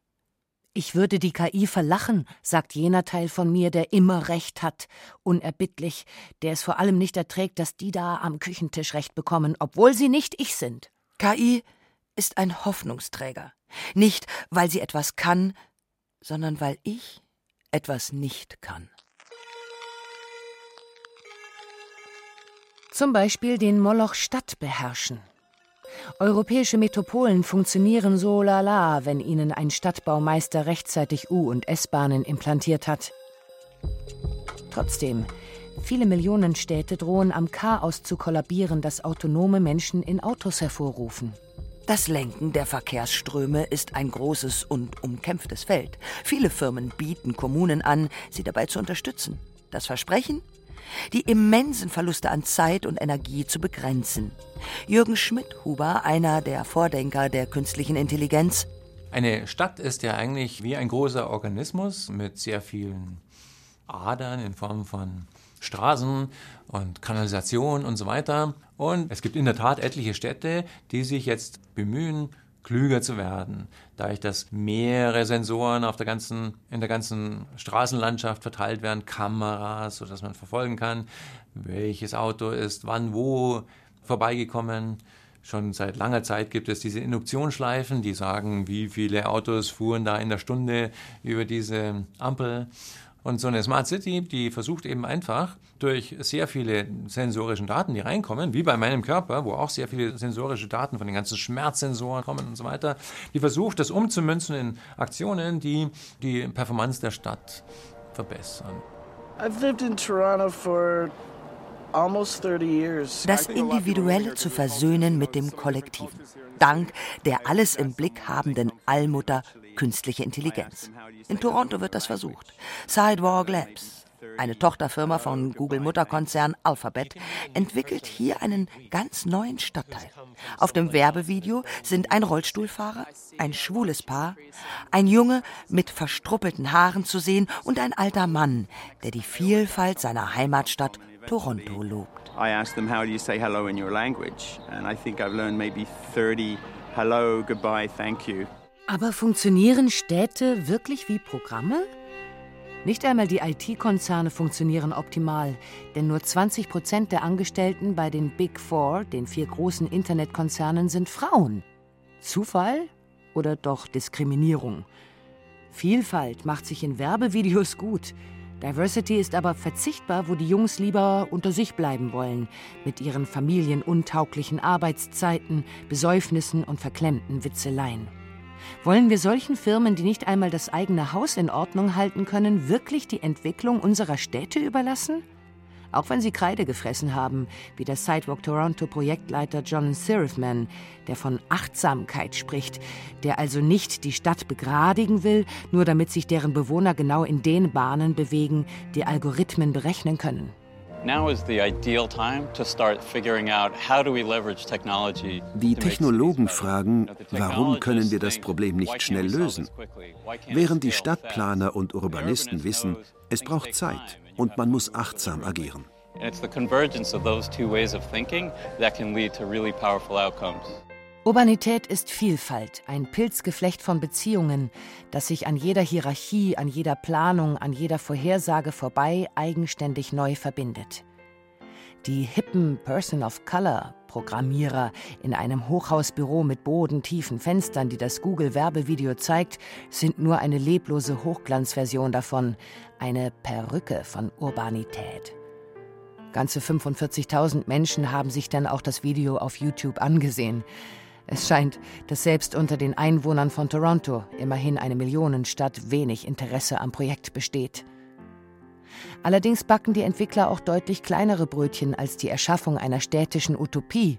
Ich würde die KI verlachen, sagt jener Teil von mir, der immer Recht hat, unerbittlich, der es vor allem nicht erträgt, dass die da am Küchentisch Recht bekommen, obwohl sie nicht ich sind. KI ist ein Hoffnungsträger, nicht weil sie etwas kann, sondern weil ich etwas nicht kann. Zum Beispiel den Moloch Stadt beherrschen. Europäische Metropolen funktionieren so lala, wenn ihnen ein Stadtbaumeister rechtzeitig U- und S-Bahnen implantiert hat. Trotzdem, viele Millionen Städte drohen am Chaos zu kollabieren, das autonome Menschen in Autos hervorrufen. Das Lenken der Verkehrsströme ist ein großes und umkämpftes Feld. Viele Firmen bieten Kommunen an, sie dabei zu unterstützen. Das Versprechen? Die immensen Verluste an Zeit und Energie zu begrenzen. Jürgen Schmidhuber, einer der Vordenker der künstlichen Intelligenz. Eine Stadt ist ja eigentlich wie ein großer Organismus mit sehr vielen Adern in Form von Straßen und Kanalisation und so weiter. Und es gibt in der Tat etliche Städte, die sich jetzt bemühen, klüger zu werden, dadurch, dass mehrere Sensoren auf der ganzen, in der ganzen Straßenlandschaft verteilt werden, Kameras, sodass man verfolgen kann, welches Auto ist wann wo vorbeigekommen. Schon seit langer Zeit gibt es diese Induktionsschleifen, die sagen, wie viele Autos fuhren da in der Stunde über diese Ampel. Und so eine Smart City, die versucht eben einfach durch sehr viele sensorischen Daten, die reinkommen, wie bei meinem Körper, wo auch sehr viele sensorische Daten von den ganzen Schmerzsensoren kommen und so weiter, die versucht, das umzumünzen in Aktionen, die die Performance der Stadt verbessern. I've lived in Toronto for das Individuelle zu versöhnen mit dem Kollektiven. Dank der alles im Blick habenden Allmutter künstliche Intelligenz. In Toronto wird das versucht. Sidewalk Labs, eine Tochterfirma von Google-Mutterkonzern Alphabet, entwickelt hier einen ganz neuen Stadtteil. Auf dem Werbevideo sind ein Rollstuhlfahrer, ein schwules Paar, ein Junge mit verstruppelten Haaren zu sehen und ein alter Mann, der die Vielfalt seiner Heimatstadt Toronto lobt. I asked them how do you say hello in your language and I think I've learned maybe 30 hello, goodbye, thank you. Aber funktionieren Städte wirklich wie Programme? Nicht einmal die IT-Konzerne funktionieren optimal, denn nur 20 Prozent der Angestellten bei den Big Four, den vier großen Internetkonzernen, sind Frauen. Zufall oder doch Diskriminierung? Vielfalt macht sich in Werbevideos gut. Diversity ist aber verzichtbar, wo die Jungs lieber unter sich bleiben wollen, mit ihren familienuntauglichen Arbeitszeiten, Besäufnissen und verklemmten Witzeleien. Wollen wir solchen Firmen, die nicht einmal das eigene Haus in Ordnung halten können, wirklich die Entwicklung unserer Städte überlassen? Auch wenn sie Kreide gefressen haben, wie der Sidewalk Toronto Projektleiter John Sirifman, der von Achtsamkeit spricht, der also nicht die Stadt begradigen will, nur damit sich deren Bewohner genau in den Bahnen bewegen, die Algorithmen berechnen können. Die Technologen fragen, warum können wir das Problem nicht schnell lösen? Während die Stadtplaner und Urbanisten wissen, es braucht Zeit und man muss achtsam agieren. Urbanität ist Vielfalt, ein Pilzgeflecht von Beziehungen, das sich an jeder Hierarchie, an jeder Planung, an jeder Vorhersage vorbei eigenständig neu verbindet. Die hippen Person of Color Programmierer in einem Hochhausbüro mit bodentiefen Fenstern, die das Google-Werbevideo zeigt, sind nur eine leblose Hochglanzversion davon, eine Perücke von Urbanität. Ganze 45.000 Menschen haben sich dann auch das Video auf YouTube angesehen. Es scheint, dass selbst unter den Einwohnern von Toronto, immerhin eine Millionenstadt, wenig Interesse am Projekt besteht. Allerdings backen die Entwickler auch deutlich kleinere Brötchen als die Erschaffung einer städtischen Utopie.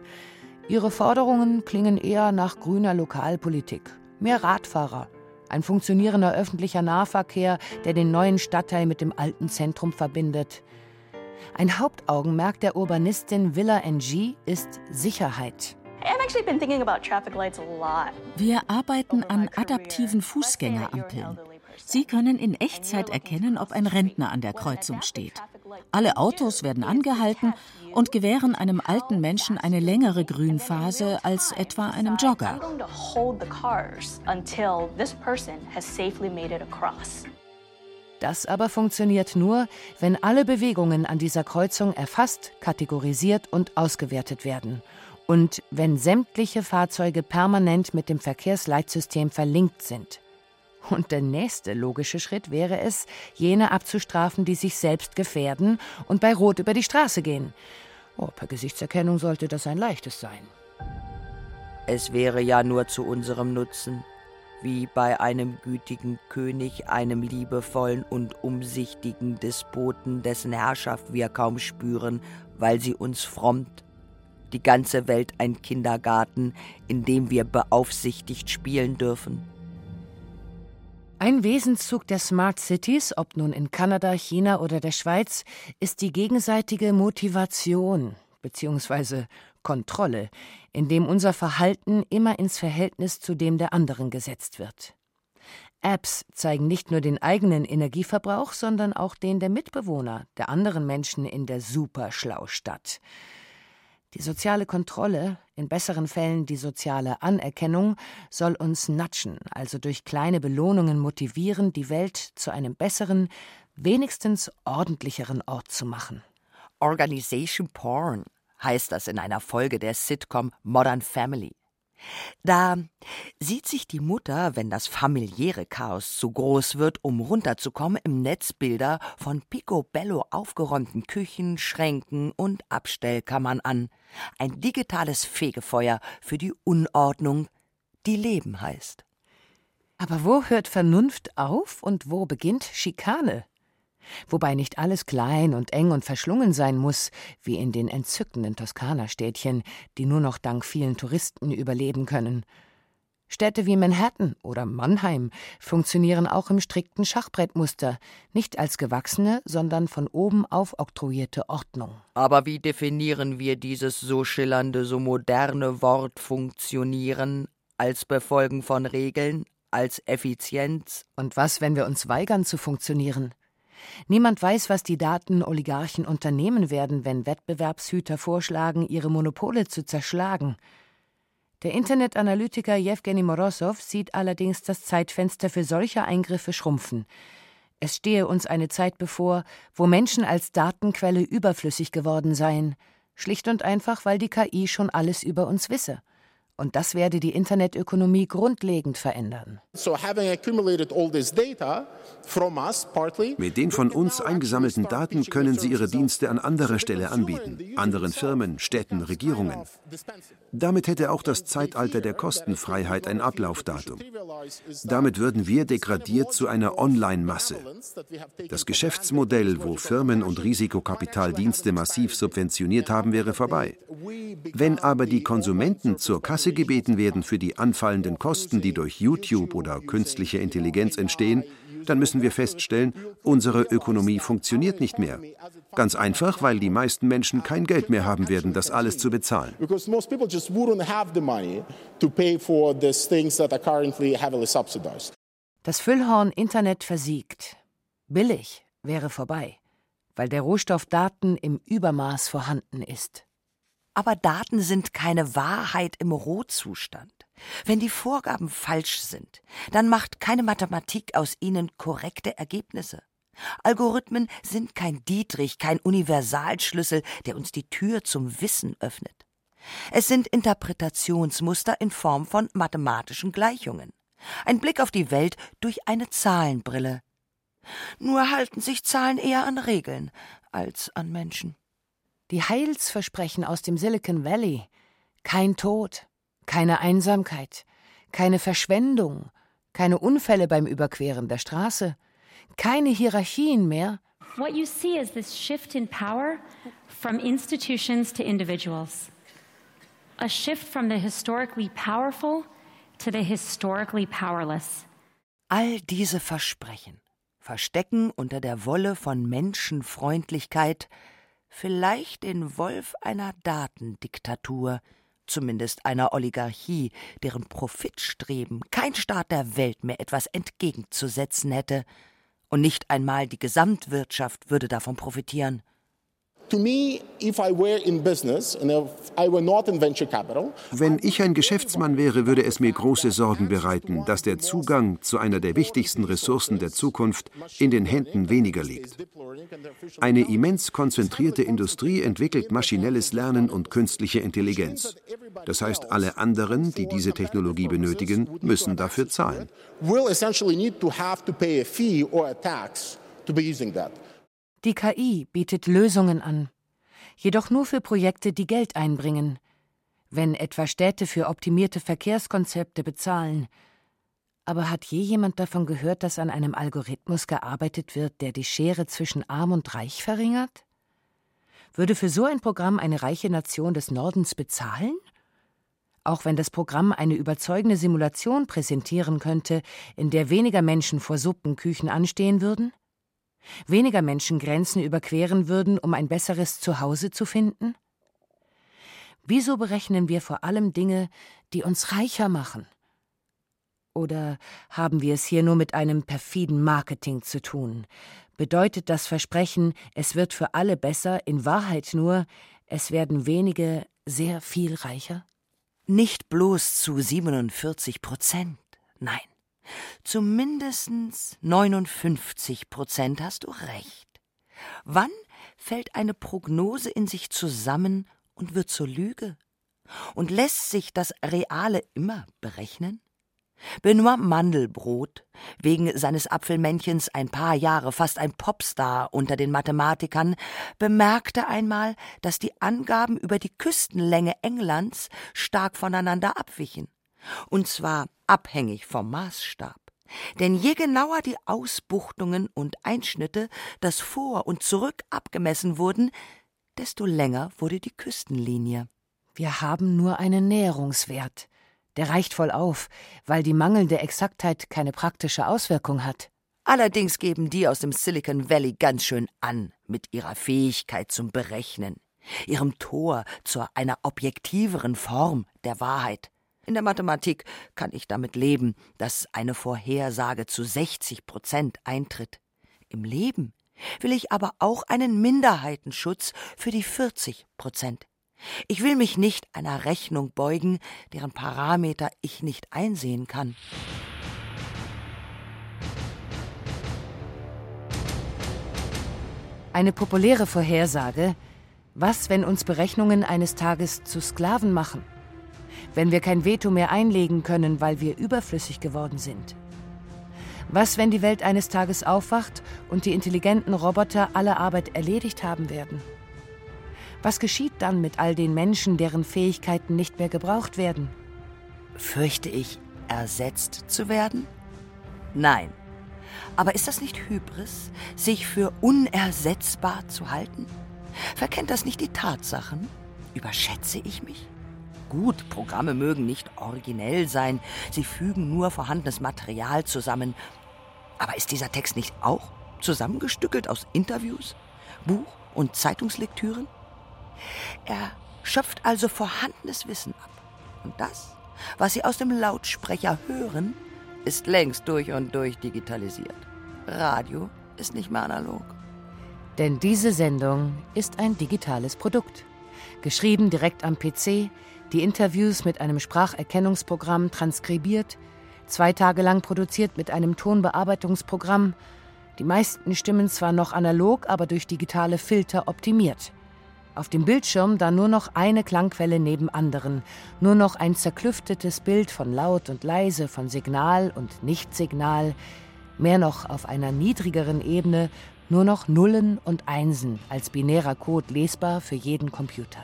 Ihre Forderungen klingen eher nach grüner Lokalpolitik. Mehr Radfahrer, ein funktionierender öffentlicher Nahverkehr, der den neuen Stadtteil mit dem alten Zentrum verbindet. Ein Hauptaugenmerk der Urbanistin Villa NG ist Sicherheit. Wir arbeiten an adaptiven Fußgängerampeln. Sie können in Echtzeit erkennen, ob ein Rentner an der Kreuzung steht. Alle Autos werden angehalten und gewähren einem alten Menschen eine längere Grünphase als etwa einem Jogger. Das aber funktioniert nur, wenn alle Bewegungen an dieser Kreuzung erfasst, kategorisiert und ausgewertet werden und wenn sämtliche Fahrzeuge permanent mit dem Verkehrsleitsystem verlinkt sind. Und der nächste logische Schritt wäre es, jene abzustrafen, die sich selbst gefährden und bei Rot über die Straße gehen. Oh, per Gesichtserkennung sollte das ein leichtes sein. Es wäre ja nur zu unserem Nutzen, wie bei einem gütigen König, einem liebevollen und umsichtigen Despoten, dessen Herrschaft wir kaum spüren, weil sie uns frommt die ganze Welt ein Kindergarten, in dem wir beaufsichtigt spielen dürfen. Ein Wesenszug der Smart Cities, ob nun in Kanada, China oder der Schweiz, ist die gegenseitige Motivation bzw. Kontrolle, in dem unser Verhalten immer ins Verhältnis zu dem der anderen gesetzt wird. Apps zeigen nicht nur den eigenen Energieverbrauch, sondern auch den der Mitbewohner, der anderen Menschen in der Superschlaustadt. Die soziale Kontrolle, in besseren Fällen die soziale Anerkennung, soll uns natschen, also durch kleine Belohnungen motivieren, die Welt zu einem besseren, wenigstens ordentlicheren Ort zu machen. Organization Porn heißt das in einer Folge der Sitcom Modern Family. Da sieht sich die Mutter, wenn das familiäre Chaos zu groß wird, um runterzukommen, im Netz Bilder von picobello aufgeräumten Küchen, Schränken und Abstellkammern an. Ein digitales Fegefeuer für die Unordnung, die Leben heißt. Aber wo hört Vernunft auf und wo beginnt Schikane? Wobei nicht alles klein und eng und verschlungen sein muss, wie in den entzückenden Toskana-Städtchen, die nur noch dank vielen Touristen überleben können. Städte wie Manhattan oder Mannheim funktionieren auch im strikten Schachbrettmuster, nicht als gewachsene, sondern von oben auf oktroyierte Ordnung. Aber wie definieren wir dieses so schillernde, so moderne Wort funktionieren als Befolgen von Regeln, als Effizienz? Und was, wenn wir uns weigern zu funktionieren? Niemand weiß, was die Datenoligarchen unternehmen werden, wenn Wettbewerbshüter vorschlagen, ihre Monopole zu zerschlagen. Der Internetanalytiker Jewgeni Morosow sieht allerdings das Zeitfenster für solche Eingriffe schrumpfen. Es stehe uns eine Zeit bevor, wo Menschen als Datenquelle überflüssig geworden seien, schlicht und einfach, weil die KI schon alles über uns wisse. Und das werde die Internetökonomie grundlegend verändern. Mit den von uns eingesammelten Daten können Sie Ihre Dienste an anderer Stelle anbieten, anderen Firmen, Städten, Regierungen. Damit hätte auch das Zeitalter der Kostenfreiheit ein Ablaufdatum. Damit würden wir degradiert zu einer Online-Masse. Das Geschäftsmodell, wo Firmen und Risikokapital Dienste massiv subventioniert haben, wäre vorbei. Wenn aber die Konsumenten zur Kasse Kasse gebeten werden für die anfallenden Kosten, die durch YouTube oder künstliche Intelligenz entstehen, dann müssen wir feststellen, unsere Ökonomie funktioniert nicht mehr. Ganz einfach, weil die meisten Menschen kein Geld mehr haben werden, das alles zu bezahlen. Das Füllhorn Internet versiegt. Billig wäre vorbei, weil der Rohstoff Daten im Übermaß vorhanden ist. Aber Daten sind keine Wahrheit im Rohzustand. Wenn die Vorgaben falsch sind, dann macht keine Mathematik aus ihnen korrekte Ergebnisse. Algorithmen sind kein Dietrich, kein Universalschlüssel, der uns die Tür zum Wissen öffnet. Es sind Interpretationsmuster in Form von mathematischen Gleichungen. Ein Blick auf die Welt durch eine Zahlenbrille. Nur halten sich Zahlen eher an Regeln als an Menschen. Die Heilsversprechen aus dem Silicon Valley kein Tod, keine Einsamkeit, keine Verschwendung, keine Unfälle beim Überqueren der Straße, keine Hierarchien mehr. What you see is this shift in power from institutions to individuals. A shift from the historically powerful to the historically powerless. All diese Versprechen verstecken unter der Wolle von Menschenfreundlichkeit vielleicht den Wolf einer Datendiktatur, zumindest einer Oligarchie, deren Profitstreben kein Staat der Welt mehr etwas entgegenzusetzen hätte, und nicht einmal die Gesamtwirtschaft würde davon profitieren. Wenn ich ein Geschäftsmann wäre, würde es mir große Sorgen bereiten, dass der Zugang zu einer der wichtigsten Ressourcen der Zukunft in den Händen weniger liegt. Eine immens konzentrierte Industrie entwickelt maschinelles Lernen und künstliche Intelligenz. Das heißt, alle anderen, die diese Technologie benötigen, müssen dafür zahlen. Die KI bietet Lösungen an, jedoch nur für Projekte, die Geld einbringen. Wenn etwa Städte für optimierte Verkehrskonzepte bezahlen. Aber hat je jemand davon gehört, dass an einem Algorithmus gearbeitet wird, der die Schere zwischen arm und reich verringert? Würde für so ein Programm eine reiche Nation des Nordens bezahlen? Auch wenn das Programm eine überzeugende Simulation präsentieren könnte, in der weniger Menschen vor Suppenküchen anstehen würden? Weniger Menschen Grenzen überqueren würden, um ein besseres Zuhause zu finden? Wieso berechnen wir vor allem Dinge, die uns reicher machen? Oder haben wir es hier nur mit einem perfiden Marketing zu tun? Bedeutet das Versprechen, es wird für alle besser, in Wahrheit nur, es werden wenige sehr viel reicher? Nicht bloß zu 47 Prozent, nein. Zumindest 59 Prozent hast du recht. Wann fällt eine Prognose in sich zusammen und wird zur Lüge? Und lässt sich das Reale immer berechnen? Benoit Mandelbrot, wegen seines Apfelmännchens ein paar Jahre fast ein Popstar unter den Mathematikern, bemerkte einmal, dass die Angaben über die Küstenlänge Englands stark voneinander abwichen. Und zwar abhängig vom Maßstab. Denn je genauer die Ausbuchtungen und Einschnitte, das vor und zurück abgemessen wurden, desto länger wurde die Küstenlinie. Wir haben nur einen Näherungswert. Der reicht voll auf, weil die mangelnde Exaktheit keine praktische Auswirkung hat. Allerdings geben die aus dem Silicon Valley ganz schön an mit ihrer Fähigkeit zum Berechnen, ihrem Tor zu einer objektiveren Form der Wahrheit. In der Mathematik kann ich damit leben, dass eine Vorhersage zu 60 Prozent eintritt. Im Leben will ich aber auch einen Minderheitenschutz für die 40 Prozent. Ich will mich nicht einer Rechnung beugen, deren Parameter ich nicht einsehen kann. Eine populäre Vorhersage, was, wenn uns Berechnungen eines Tages zu Sklaven machen? Wenn wir kein Veto mehr einlegen können, weil wir überflüssig geworden sind? Was, wenn die Welt eines Tages aufwacht und die intelligenten Roboter alle Arbeit erledigt haben werden? Was geschieht dann mit all den Menschen, deren Fähigkeiten nicht mehr gebraucht werden? Fürchte ich, ersetzt zu werden? Nein. Aber ist das nicht Hybris, sich für unersetzbar zu halten? Verkennt das nicht die Tatsachen? Überschätze ich mich? Gut, Programme mögen nicht originell sein, sie fügen nur vorhandenes Material zusammen. Aber ist dieser Text nicht auch zusammengestückelt aus Interviews, Buch- und Zeitungslektüren? Er schöpft also vorhandenes Wissen ab. Und das, was Sie aus dem Lautsprecher hören, ist längst durch und durch digitalisiert. Radio ist nicht mehr analog. Denn diese Sendung ist ein digitales Produkt. Geschrieben direkt am PC, die Interviews mit einem Spracherkennungsprogramm transkribiert, zwei Tage lang produziert mit einem Tonbearbeitungsprogramm, die meisten Stimmen zwar noch analog, aber durch digitale Filter optimiert. Auf dem Bildschirm dann nur noch eine Klangquelle neben anderen, nur noch ein zerklüftetes Bild von laut und leise, von Signal und Nichtsignal, mehr noch auf einer niedrigeren Ebene nur noch Nullen und Einsen als binärer Code lesbar für jeden Computer.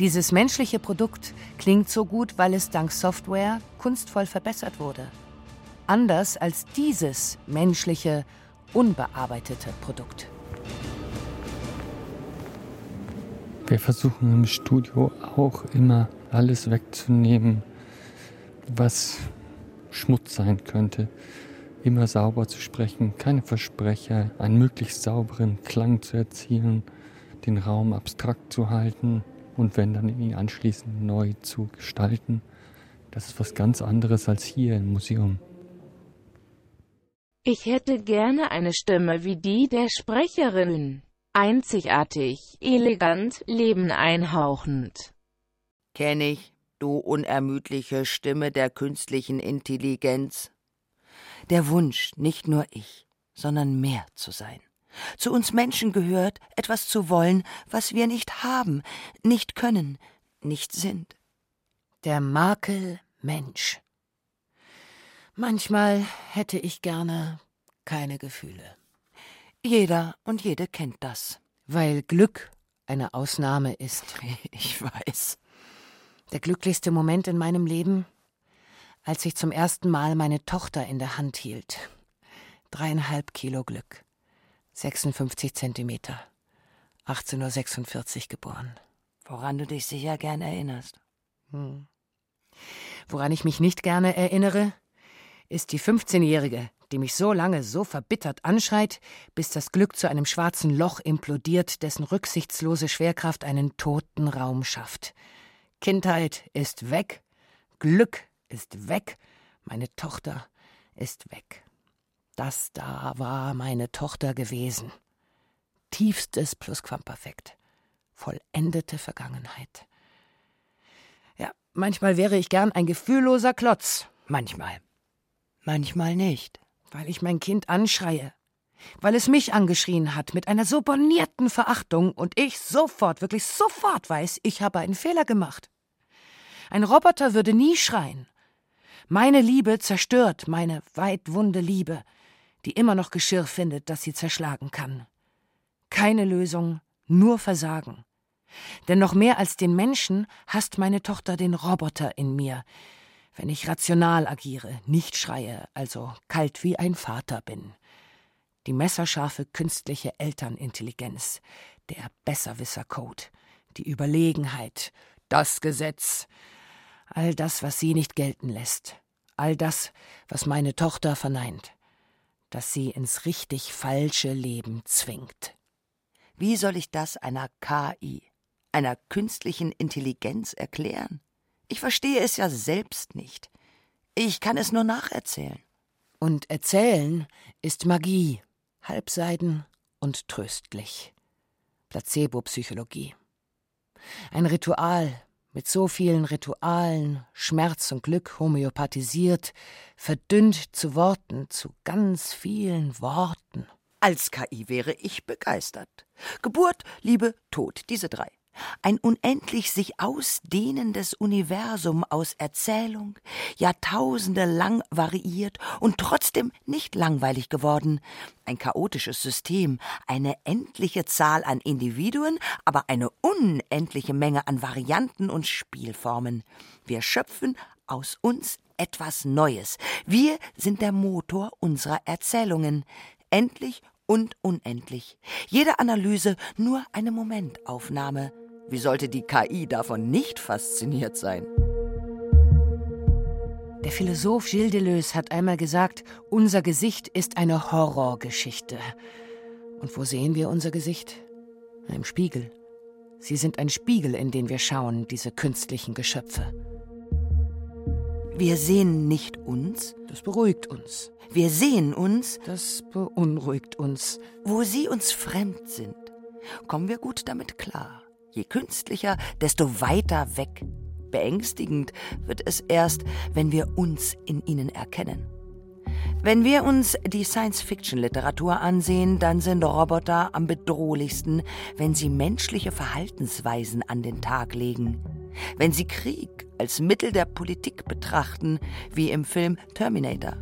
Dieses menschliche Produkt klingt so gut, weil es dank Software kunstvoll verbessert wurde. Anders als dieses menschliche, unbearbeitete Produkt. Wir versuchen im Studio auch immer alles wegzunehmen, was Schmutz sein könnte. Immer sauber zu sprechen, keine Versprecher, einen möglichst sauberen Klang zu erzielen, den Raum abstrakt zu halten, und wenn dann ihn anschließend neu zu gestalten, das ist was ganz anderes als hier im Museum. Ich hätte gerne eine Stimme wie die der Sprecherin. Einzigartig, elegant, Leben einhauchend. Kenn ich, du unermüdliche Stimme der künstlichen Intelligenz. Der Wunsch, nicht nur ich, sondern mehr zu sein. Zu uns Menschen gehört, etwas zu wollen, was wir nicht haben, nicht können, nicht sind. Der Makel Mensch. Manchmal hätte ich gerne keine Gefühle. Jeder und jede kennt das. Weil Glück eine Ausnahme ist. [LAUGHS] Ich weiß. Der glücklichste Moment in meinem Leben, als ich zum ersten Mal meine Tochter in der Hand hielt. Dreieinhalb Kilo Glück. 56 Zentimeter. 1846 Uhr geboren. Woran du dich sicher gern erinnerst. Hm. Woran ich mich nicht gerne erinnere, ist die 15-Jährige, die mich so lange so verbittert anschreit, bis das Glück zu einem schwarzen Loch implodiert, dessen rücksichtslose Schwerkraft einen toten Raum schafft. Kindheit ist weg, Glück ist weg, meine Tochter ist weg. Das da war meine Tochter gewesen. Tiefstes Plusquamperfekt. Vollendete Vergangenheit. Ja, manchmal wäre ich gern ein gefühlloser Klotz. Manchmal. Manchmal nicht. Weil ich mein Kind anschreie. weil es mich angeschrien hat mit einer so bornierten Verachtung und ich sofort, wirklich sofort weiß, ich habe einen Fehler gemacht. Ein Roboter würde nie schreien. Meine Liebe zerstört meine weitwunde Liebe, die immer noch Geschirr findet, das sie zerschlagen kann. Keine Lösung, nur Versagen. Denn noch mehr als den Menschen hasst meine Tochter den Roboter in mir, wenn ich rational agiere, nicht schreie, also kalt wie ein Vater bin die messerscharfe künstliche Elternintelligenz, der Besserwisser-Code, die Überlegenheit, das Gesetz, all das, was sie nicht gelten lässt, all das, was meine Tochter verneint, das sie ins richtig falsche Leben zwingt. Wie soll ich das einer KI, einer künstlichen Intelligenz erklären? Ich verstehe es ja selbst nicht. Ich kann es nur nacherzählen. Und erzählen ist Magie, halbseiden und tröstlich. Placebo-Psychologie. Ein Ritual mit so vielen Ritualen, Schmerz und Glück homöopathisiert, verdünnt zu Worten, zu ganz vielen Worten. Als KI wäre ich begeistert. Geburt, Liebe, Tod, diese drei. Ein unendlich sich ausdehnendes Universum aus Erzählung, Jahrtausende lang variiert und trotzdem nicht langweilig geworden. Ein chaotisches System, eine endliche Zahl an Individuen, aber eine unendliche Menge an Varianten und Spielformen. Wir schöpfen aus uns etwas Neues. Wir sind der Motor unserer Erzählungen. Endlich und unendlich. Jede Analyse nur eine Momentaufnahme. Wie sollte die KI davon nicht fasziniert sein? Der Philosoph Gilles Deleuze hat einmal gesagt, unser Gesicht ist eine Horrorgeschichte. Und wo sehen wir unser Gesicht? Im Spiegel. Sie sind ein Spiegel, in den wir schauen, diese künstlichen Geschöpfe. Wir sehen nicht uns. Das beruhigt uns. Wir sehen uns. Das beunruhigt uns. Wo sie uns fremd sind, kommen wir gut damit klar. Je künstlicher, desto weiter weg. Beängstigend wird es erst, wenn wir uns in ihnen erkennen. Wenn wir uns die Science-Fiction-Literatur ansehen, dann sind Roboter am bedrohlichsten, wenn sie menschliche Verhaltensweisen an den Tag legen. Wenn sie Krieg als Mittel der Politik betrachten, wie im Film Terminator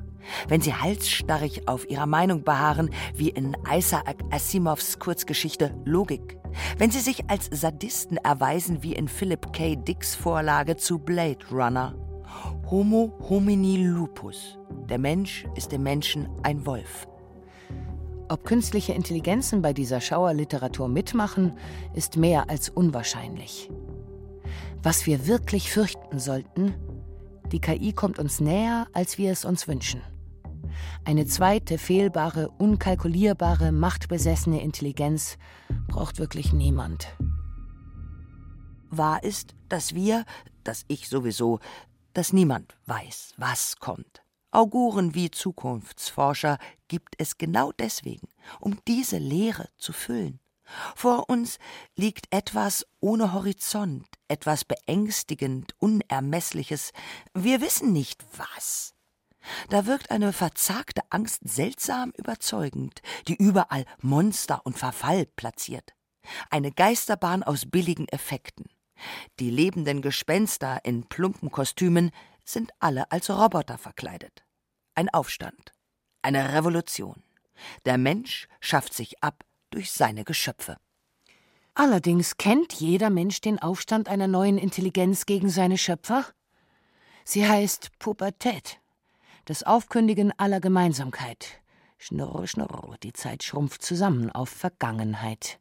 wenn sie halsstarrig auf ihrer Meinung beharren, wie in Isaac Asimovs Kurzgeschichte Logik, wenn sie sich als Sadisten erweisen, wie in Philip K. Dicks Vorlage zu Blade Runner. Homo homini lupus. Der Mensch ist dem Menschen ein Wolf. Ob künstliche Intelligenzen bei dieser Schauerliteratur mitmachen, ist mehr als unwahrscheinlich. Was wir wirklich fürchten sollten, die KI kommt uns näher, als wir es uns wünschen. Eine zweite fehlbare, unkalkulierbare, machtbesessene Intelligenz braucht wirklich niemand. Wahr ist, dass wir, dass ich sowieso, dass niemand weiß, was kommt. Auguren wie Zukunftsforscher gibt es genau deswegen, um diese Leere zu füllen. Vor uns liegt etwas ohne Horizont, etwas beängstigend, unermessliches. Wir wissen nicht was. Da wirkt eine verzagte Angst seltsam überzeugend, die überall Monster und Verfall platziert. Eine Geisterbahn aus billigen Effekten. Die lebenden Gespenster in plumpen Kostümen sind alle als Roboter verkleidet. Ein Aufstand. Eine Revolution. Der Mensch schafft sich ab durch seine Geschöpfe. Allerdings kennt jeder Mensch den Aufstand einer neuen Intelligenz gegen seine Schöpfer. Sie heißt Pubertät das Aufkündigen aller Gemeinsamkeit. Schnurr, schnurr, die Zeit schrumpft zusammen auf Vergangenheit.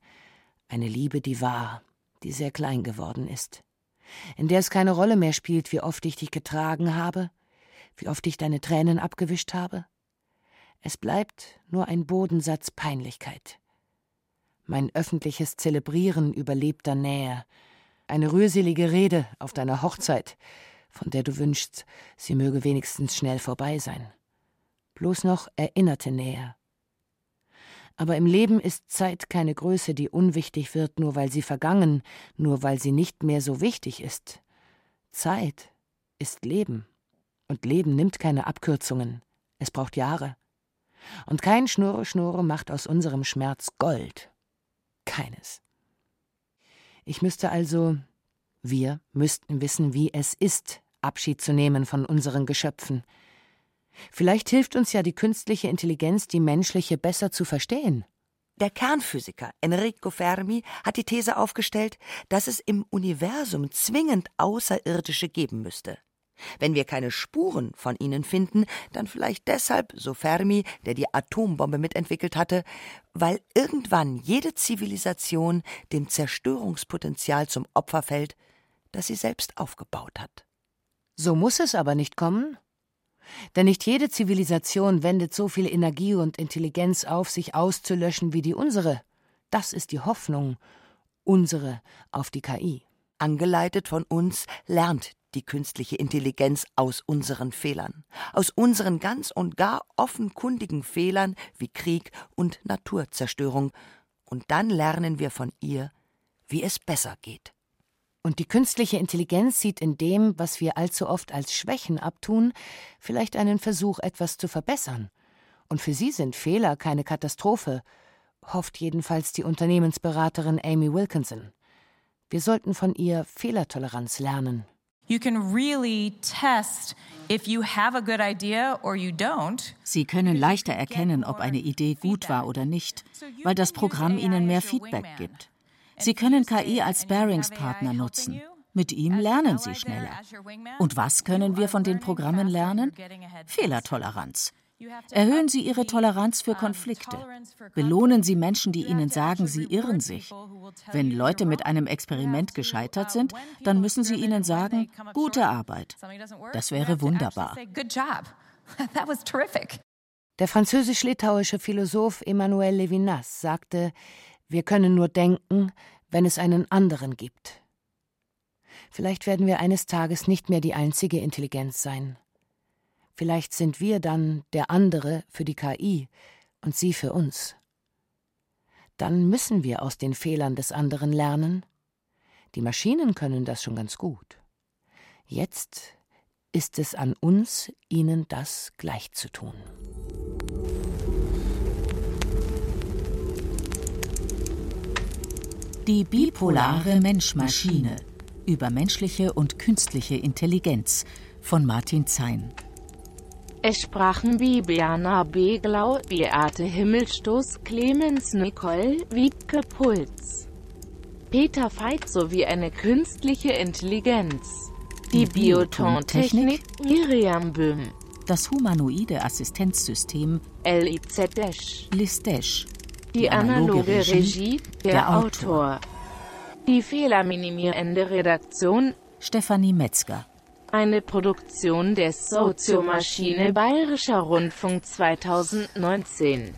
Eine Liebe, die war, die sehr klein geworden ist. In der es keine Rolle mehr spielt, wie oft ich dich getragen habe, wie oft ich deine Tränen abgewischt habe. Es bleibt nur ein Bodensatz Peinlichkeit. Mein öffentliches Zelebrieren überlebter Nähe, eine rührselige Rede auf deiner Hochzeit, von der du wünschst, sie möge wenigstens schnell vorbei sein. Bloß noch erinnerte Nähe. Aber im Leben ist Zeit keine Größe, die unwichtig wird, nur weil sie vergangen, nur weil sie nicht mehr so wichtig ist. Zeit ist Leben. Und Leben nimmt keine Abkürzungen. Es braucht Jahre. Und kein Schnurre Schnurre macht aus unserem Schmerz Gold. Keines. Ich müsste also, wir müssten wissen, wie es ist, Abschied zu nehmen von unseren Geschöpfen. Vielleicht hilft uns ja die künstliche Intelligenz, die menschliche besser zu verstehen. Der Kernphysiker Enrico Fermi hat die These aufgestellt, dass es im Universum zwingend Außerirdische geben müsste. Wenn wir keine Spuren von ihnen finden, dann vielleicht deshalb, so Fermi, der die Atombombe mitentwickelt hatte, weil irgendwann jede Zivilisation dem Zerstörungspotenzial zum Opfer fällt, das sie selbst aufgebaut hat. So muss es aber nicht kommen. Denn nicht jede Zivilisation wendet so viel Energie und Intelligenz auf, sich auszulöschen wie die unsere. Das ist die Hoffnung, unsere auf die KI. Angeleitet von uns lernt die künstliche Intelligenz aus unseren Fehlern, aus unseren ganz und gar offenkundigen Fehlern wie Krieg und Naturzerstörung, und dann lernen wir von ihr, wie es besser geht. Und die künstliche Intelligenz sieht in dem, was wir allzu oft als Schwächen abtun, vielleicht einen Versuch, etwas zu verbessern. Und für sie sind Fehler keine Katastrophe, hofft jedenfalls die Unternehmensberaterin Amy Wilkinson. Wir sollten von ihr Fehlertoleranz lernen. You can really test if you have a good idea or you don't. Sie können leichter erkennen, ob eine Idee gut war oder nicht, weil das Programm Ihnen mehr Feedback gibt. Sie können KI als Sparingspartner nutzen. Mit ihm lernen Sie schneller. Und was können wir von den Programmen lernen? Fehlertoleranz. Erhöhen Sie Ihre Toleranz für Konflikte. Belohnen Sie Menschen, die Ihnen sagen, sie irren sich. Wenn Leute mit einem Experiment gescheitert sind, dann müssen Sie ihnen sagen, gute Arbeit. Das wäre wunderbar. [LAUGHS] Der französisch-litauische Philosoph Emmanuel Levinas sagte, wir können nur denken, wenn es einen anderen gibt. Vielleicht werden wir eines Tages nicht mehr die einzige Intelligenz sein. Vielleicht sind wir dann der andere für die KI und sie für uns. Dann müssen wir aus den Fehlern des anderen lernen. Die Maschinen können das schon ganz gut. Jetzt ist es an uns, ihnen das gleich Die bipolare Mensch-Maschine über menschliche und künstliche Intelligenz von Martin Zein. Es sprachen Bibiana Beglau, Beate Himmelstoß, Clemens Nicole, Wiebke Puls, Peter Veit sowie eine künstliche Intelligenz. Die Biotontechnik Miriam Böhm. Das humanoide Assistenzsystem LIZDesh. Listesh. Die, analoge, Regie, der. Autor. Die fehlerminimierende Redaktion Stefanie Metzger. Eine Produktion der Soziomaschine Bayerischer Rundfunk 2019.